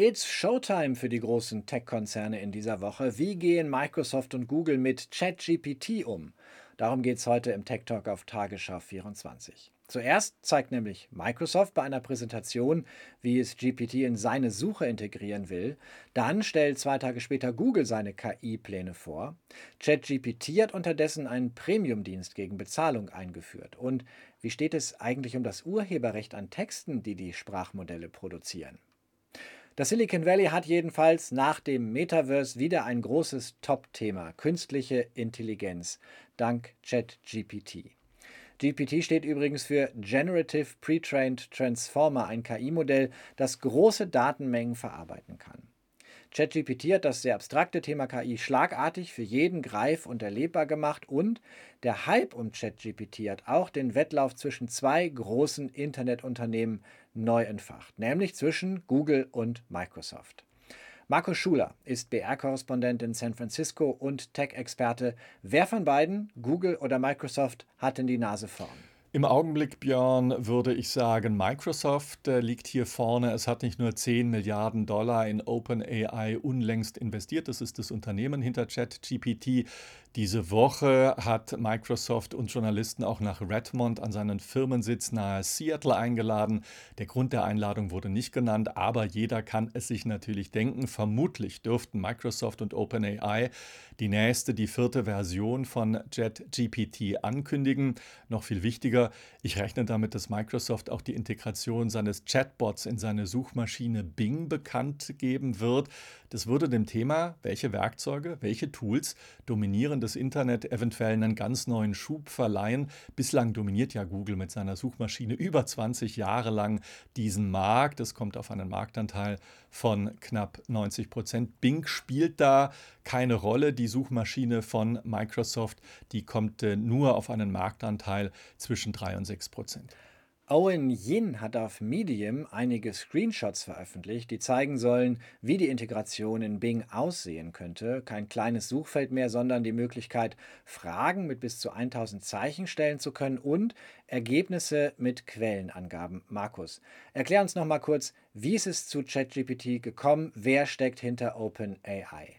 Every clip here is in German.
It's Showtime für die großen Tech-Konzerne in dieser Woche. Wie gehen Microsoft und Google mit ChatGPT um? Darum geht es heute im Tech Talk auf Tagesschau 24. Zuerst zeigt nämlich Microsoft bei einer Präsentation, wie es GPT in seine Suche integrieren will. Dann stellt zwei Tage später Google seine KI-Pläne vor. ChatGPT hat unterdessen einen Premium-Dienst gegen Bezahlung eingeführt. Und wie steht es eigentlich um das Urheberrecht an Texten, die die Sprachmodelle produzieren? Das Silicon Valley hat jedenfalls nach dem Metaverse wieder ein großes Top-Thema, künstliche Intelligenz, dank ChatGPT. GPT steht übrigens für Generative Pre-Trained Transformer, ein KI-Modell, das große Datenmengen verarbeiten kann. ChatGPT hat das sehr abstrakte Thema KI schlagartig für jeden greif- und erlebbar gemacht und der Hype um ChatGPT hat auch den Wettlauf zwischen zwei großen Internetunternehmen neu entfacht, nämlich zwischen Google und Microsoft. Markus Schuler ist BR-Korrespondent in San Francisco und Tech-Experte. Wer von beiden, Google oder Microsoft, hat denn die Nase vorn? Im Augenblick, Björn, würde ich sagen, Microsoft äh, liegt hier vorne. Es hat nicht nur 10 Milliarden Dollar in OpenAI unlängst investiert. Das ist das Unternehmen hinter ChatGPT. Diese Woche hat Microsoft und Journalisten auch nach Redmond an seinen Firmensitz nahe Seattle eingeladen. Der Grund der Einladung wurde nicht genannt, aber jeder kann es sich natürlich denken. Vermutlich dürften Microsoft und OpenAI die nächste, die vierte Version von JetGPT ankündigen. Noch viel wichtiger, ich rechne damit, dass Microsoft auch die Integration seines Chatbots in seine Suchmaschine Bing bekannt geben wird. Das würde dem Thema, welche Werkzeuge, welche Tools dominieren das Internet, eventuell einen ganz neuen Schub verleihen. Bislang dominiert ja Google mit seiner Suchmaschine über 20 Jahre lang diesen Markt. Es kommt auf einen Marktanteil von knapp 90 Prozent. Bing spielt da keine Rolle. Die Suchmaschine von Microsoft, die kommt nur auf einen Marktanteil zwischen 3 und 6 Prozent. Owen Yin hat auf Medium einige Screenshots veröffentlicht, die zeigen sollen, wie die Integration in Bing aussehen könnte. Kein kleines Suchfeld mehr, sondern die Möglichkeit, Fragen mit bis zu 1000 Zeichen stellen zu können und Ergebnisse mit Quellenangaben. Markus, erklär uns noch mal kurz, wie ist es zu ChatGPT gekommen? Wer steckt hinter OpenAI?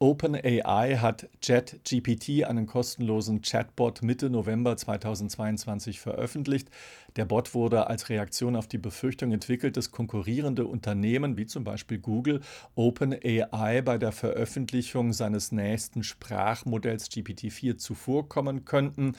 OpenAI hat JetGPT, einen kostenlosen Chatbot, Mitte November 2022 veröffentlicht. Der Bot wurde als Reaktion auf die Befürchtung entwickelt, dass konkurrierende Unternehmen wie zum Beispiel Google OpenAI bei der Veröffentlichung seines nächsten Sprachmodells GPT-4 zuvorkommen könnten.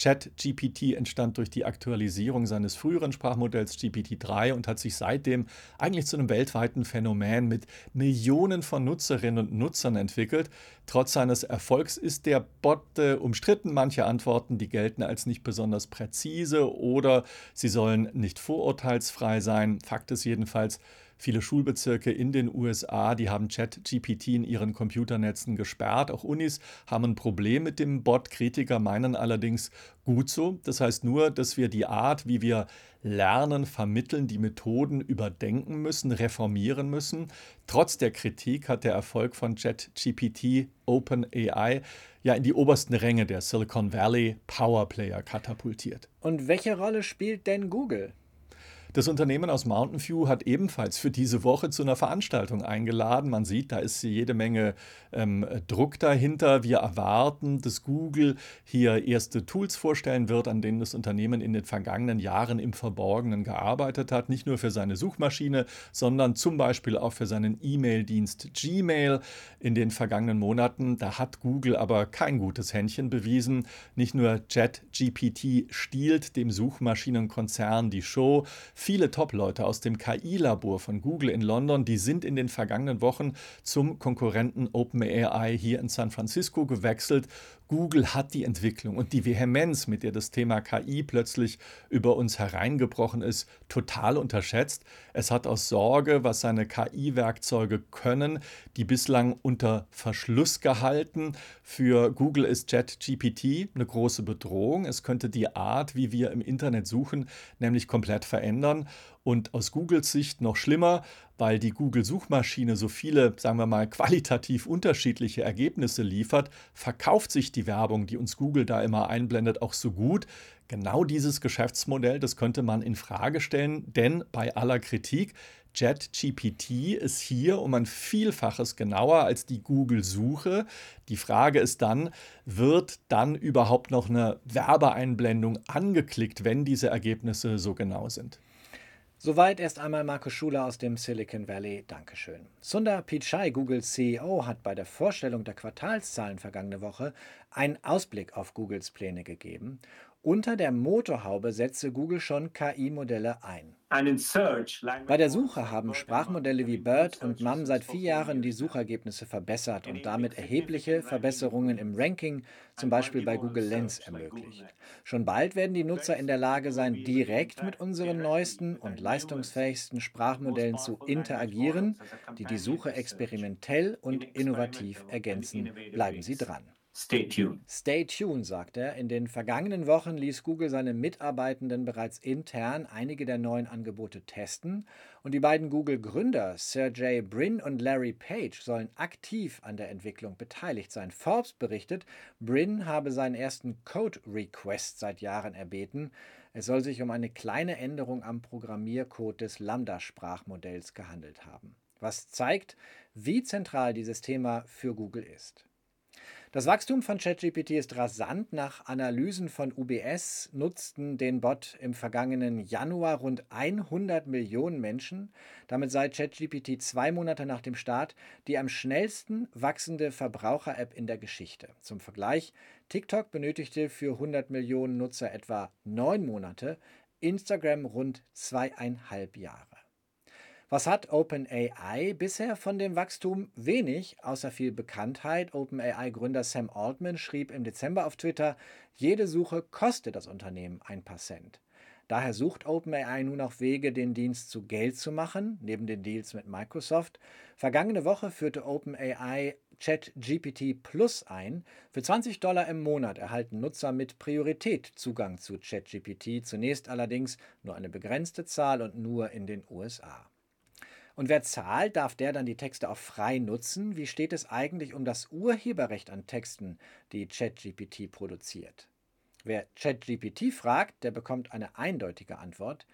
ChatGPT entstand durch die Aktualisierung seines früheren Sprachmodells GPT-3 und hat sich seitdem eigentlich zu einem weltweiten Phänomen mit Millionen von Nutzerinnen und Nutzern entwickelt. Trotz seines Erfolgs ist der Bot äh, umstritten. Manche Antworten, die gelten als nicht besonders präzise oder sie sollen nicht vorurteilsfrei sein. Fakt ist jedenfalls, Viele Schulbezirke in den USA, die haben ChatGPT in ihren Computernetzen gesperrt. Auch Unis haben ein Problem mit dem Bot. Kritiker meinen allerdings gut so. Das heißt nur, dass wir die Art, wie wir lernen, vermitteln, die Methoden überdenken müssen, reformieren müssen. Trotz der Kritik hat der Erfolg von ChatGPT OpenAI ja in die obersten Ränge der Silicon Valley Powerplayer katapultiert. Und welche Rolle spielt denn Google? Das Unternehmen aus Mountain View hat ebenfalls für diese Woche zu einer Veranstaltung eingeladen. Man sieht, da ist jede Menge ähm, Druck dahinter. Wir erwarten, dass Google hier erste Tools vorstellen wird, an denen das Unternehmen in den vergangenen Jahren im Verborgenen gearbeitet hat. Nicht nur für seine Suchmaschine, sondern zum Beispiel auch für seinen E-Mail-Dienst Gmail. In den vergangenen Monaten, da hat Google aber kein gutes Händchen bewiesen. Nicht nur ChatGPT stiehlt dem Suchmaschinenkonzern die Show. Viele Top-Leute aus dem KI-Labor von Google in London, die sind in den vergangenen Wochen zum Konkurrenten OpenAI hier in San Francisco gewechselt. Google hat die Entwicklung und die Vehemenz, mit der das Thema KI plötzlich über uns hereingebrochen ist, total unterschätzt. Es hat aus Sorge, was seine KI-Werkzeuge können, die bislang unter Verschluss gehalten. Für Google ist JetGPT eine große Bedrohung. Es könnte die Art, wie wir im Internet suchen, nämlich komplett verändern verändern. Und aus Googles Sicht noch schlimmer, weil die Google-Suchmaschine so viele, sagen wir mal, qualitativ unterschiedliche Ergebnisse liefert, verkauft sich die Werbung, die uns Google da immer einblendet, auch so gut. Genau dieses Geschäftsmodell, das könnte man in Frage stellen, denn bei aller Kritik, JetGPT ist hier um ein Vielfaches genauer als die Google-Suche. Die Frage ist dann, wird dann überhaupt noch eine Werbeeinblendung angeklickt, wenn diese Ergebnisse so genau sind? Soweit erst einmal Markus Schuler aus dem Silicon Valley. Dankeschön. Sundar Pichai, Googles CEO, hat bei der Vorstellung der Quartalszahlen vergangene Woche einen Ausblick auf Googles Pläne gegeben. Unter der Motorhaube setze Google schon KI-Modelle ein. Bei der Suche haben Sprachmodelle wie BERT und MUM seit vier Jahren die Suchergebnisse verbessert und damit erhebliche Verbesserungen im Ranking, zum Beispiel bei Google Lens, ermöglicht. Schon bald werden die Nutzer in der Lage sein, direkt mit unseren neuesten und leistungsfähigsten Sprachmodellen zu interagieren, die die Suche experimentell und innovativ ergänzen. Bleiben Sie dran. Stay tuned. Stay tuned, sagt er. In den vergangenen Wochen ließ Google seine Mitarbeitenden bereits intern einige der neuen Angebote testen und die beiden Google-Gründer Sergey Brin und Larry Page sollen aktiv an der Entwicklung beteiligt sein. Forbes berichtet, Brin habe seinen ersten Code-Request seit Jahren erbeten. Es soll sich um eine kleine Änderung am Programmiercode des Lambda-Sprachmodells gehandelt haben. Was zeigt, wie zentral dieses Thema für Google ist. Das Wachstum von ChatGPT ist rasant. Nach Analysen von UBS nutzten den Bot im vergangenen Januar rund 100 Millionen Menschen. Damit sei ChatGPT zwei Monate nach dem Start die am schnellsten wachsende Verbraucher-App in der Geschichte. Zum Vergleich, TikTok benötigte für 100 Millionen Nutzer etwa neun Monate, Instagram rund zweieinhalb Jahre. Was hat OpenAI bisher von dem Wachstum? Wenig, außer viel Bekanntheit. OpenAI-Gründer Sam Altman schrieb im Dezember auf Twitter, jede Suche kostet das Unternehmen ein paar Cent. Daher sucht OpenAI nun auch Wege, den Dienst zu Geld zu machen, neben den Deals mit Microsoft. Vergangene Woche führte OpenAI ChatGPT Plus ein. Für 20 Dollar im Monat erhalten Nutzer mit Priorität Zugang zu ChatGPT, zunächst allerdings nur eine begrenzte Zahl und nur in den USA. Und wer zahlt, darf der dann die Texte auch frei nutzen? Wie steht es eigentlich um das Urheberrecht an Texten, die ChatGPT produziert? Wer ChatGPT fragt, der bekommt eine eindeutige Antwort.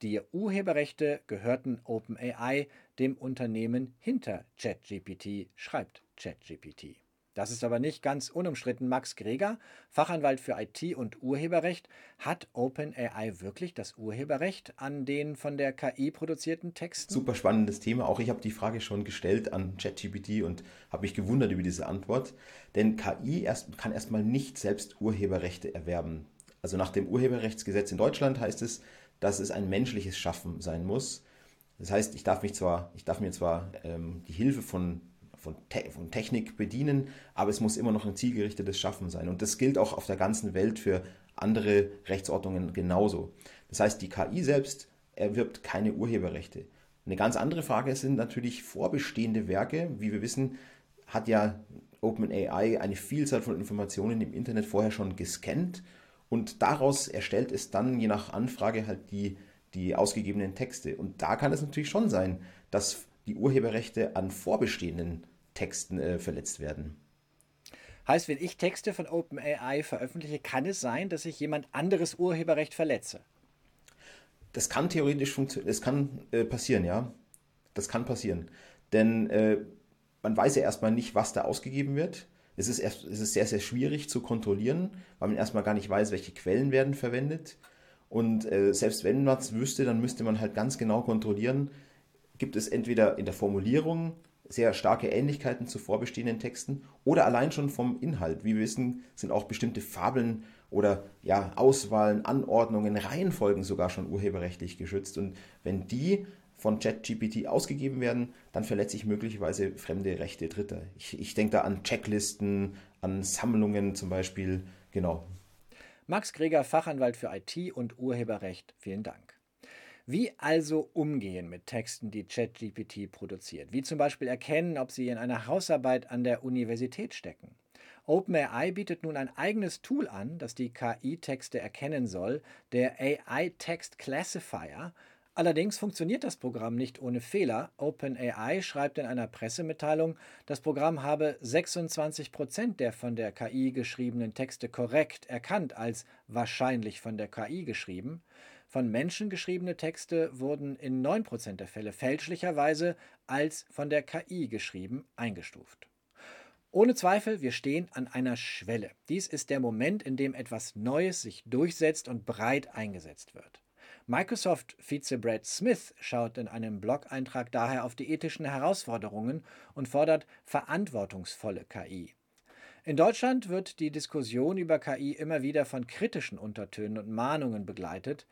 Die Urheberrechte gehörten OpenAI, dem Unternehmen hinter ChatGPT, schreibt ChatGPT. Das ist aber nicht ganz unumstritten. Max Greger, Fachanwalt für IT und Urheberrecht, hat OpenAI wirklich das Urheberrecht an den von der KI produzierten Texten? Super spannendes Thema. Auch ich habe die Frage schon gestellt an ChatGPT und habe mich gewundert über diese Antwort. Denn KI erst, kann erstmal nicht selbst Urheberrechte erwerben. Also nach dem Urheberrechtsgesetz in Deutschland heißt es, dass es ein menschliches Schaffen sein muss. Das heißt, ich darf, mich zwar, ich darf mir zwar ähm, die Hilfe von von, Te von Technik bedienen, aber es muss immer noch ein zielgerichtetes Schaffen sein. Und das gilt auch auf der ganzen Welt für andere Rechtsordnungen genauso. Das heißt, die KI selbst erwirbt keine Urheberrechte. Eine ganz andere Frage sind natürlich vorbestehende Werke. Wie wir wissen, hat ja OpenAI eine Vielzahl von Informationen im Internet vorher schon gescannt und daraus erstellt es dann je nach Anfrage halt die, die ausgegebenen Texte. Und da kann es natürlich schon sein, dass die Urheberrechte an vorbestehenden Texten äh, verletzt werden. Heißt, wenn ich Texte von OpenAI veröffentliche, kann es sein, dass ich jemand anderes Urheberrecht verletze? Das kann theoretisch funktionieren, das kann äh, passieren, ja. Das kann passieren. Denn äh, man weiß ja erstmal nicht, was da ausgegeben wird. Es ist, erst, es ist sehr, sehr schwierig zu kontrollieren, weil man erstmal gar nicht weiß, welche Quellen werden verwendet. Und äh, selbst wenn man es wüsste, dann müsste man halt ganz genau kontrollieren, gibt es entweder in der Formulierung sehr starke Ähnlichkeiten zu vorbestehenden Texten oder allein schon vom Inhalt. Wie wir wissen, sind auch bestimmte Fabeln oder ja, Auswahlen, Anordnungen, Reihenfolgen sogar schon urheberrechtlich geschützt. Und wenn die von ChatGPT ausgegeben werden, dann verletze ich möglicherweise fremde Rechte Dritter. Ich, ich denke da an Checklisten, an Sammlungen zum Beispiel. Genau. Max Greger, Fachanwalt für IT und Urheberrecht, vielen Dank. Wie also umgehen mit Texten, die ChatGPT produziert? Wie zum Beispiel erkennen, ob sie in einer Hausarbeit an der Universität stecken? OpenAI bietet nun ein eigenes Tool an, das die KI-Texte erkennen soll, der AI Text Classifier. Allerdings funktioniert das Programm nicht ohne Fehler. OpenAI schreibt in einer Pressemitteilung, das Programm habe 26 Prozent der von der KI geschriebenen Texte korrekt erkannt als wahrscheinlich von der KI geschrieben. Von Menschen geschriebene Texte wurden in 9% der Fälle fälschlicherweise als von der KI geschrieben eingestuft. Ohne Zweifel, wir stehen an einer Schwelle. Dies ist der Moment, in dem etwas Neues sich durchsetzt und breit eingesetzt wird. Microsoft-Vize Brad Smith schaut in einem Blog-Eintrag daher auf die ethischen Herausforderungen und fordert verantwortungsvolle KI. In Deutschland wird die Diskussion über KI immer wieder von kritischen Untertönen und Mahnungen begleitet.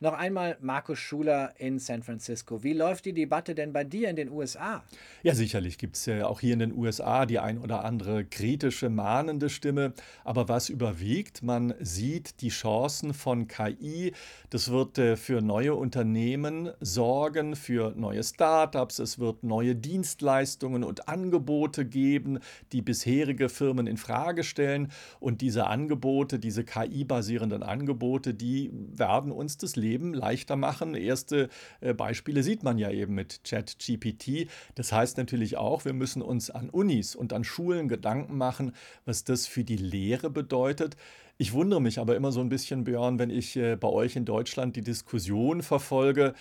Noch einmal Markus Schuler in San Francisco. Wie läuft die Debatte denn bei dir in den USA? Ja, sicherlich gibt es ja auch hier in den USA die ein oder andere kritische, mahnende Stimme. Aber was überwiegt? Man sieht die Chancen von KI. Das wird äh, für neue Unternehmen sorgen, für neue Startups. Es wird neue Dienstleistungen und Angebote geben, die bisherige Firmen in Frage stellen. Und diese Angebote, diese KI-basierenden Angebote, die werden uns das Leben Leben leichter machen. Erste äh, Beispiele sieht man ja eben mit ChatGPT. Das heißt natürlich auch, wir müssen uns an Unis und an Schulen Gedanken machen, was das für die Lehre bedeutet. Ich wundere mich aber immer so ein bisschen, Björn, wenn ich äh, bei euch in Deutschland die Diskussion verfolge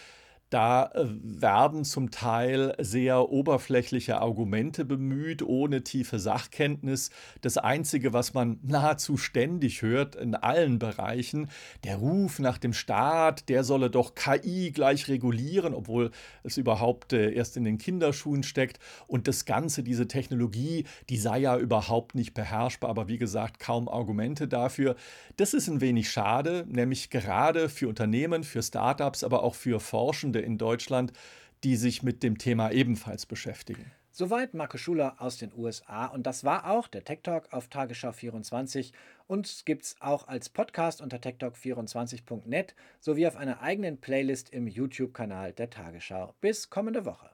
da äh, werden zum Teil sehr oberflächliche Argumente bemüht, ohne tiefe Sachkenntnis. Das Einzige, was man nahezu ständig hört in allen Bereichen, der Ruf nach dem Staat, der solle doch KI gleich regulieren, obwohl es überhaupt äh, erst in den Kinderschuhen steckt. Und das Ganze, diese Technologie, die sei ja überhaupt nicht beherrschbar, aber wie gesagt, kaum Argumente dafür. Das ist ein wenig schade, nämlich gerade für Unternehmen, für Startups, aber auch für Forschende in Deutschland, die sich mit dem Thema ebenfalls beschäftigen. Soweit Marco Schuler aus den USA und das war auch der Tech Talk auf Tagesschau 24. Uns gibt's auch als Podcast unter techtalk24.net sowie auf einer eigenen Playlist im YouTube-Kanal der Tagesschau. Bis kommende Woche.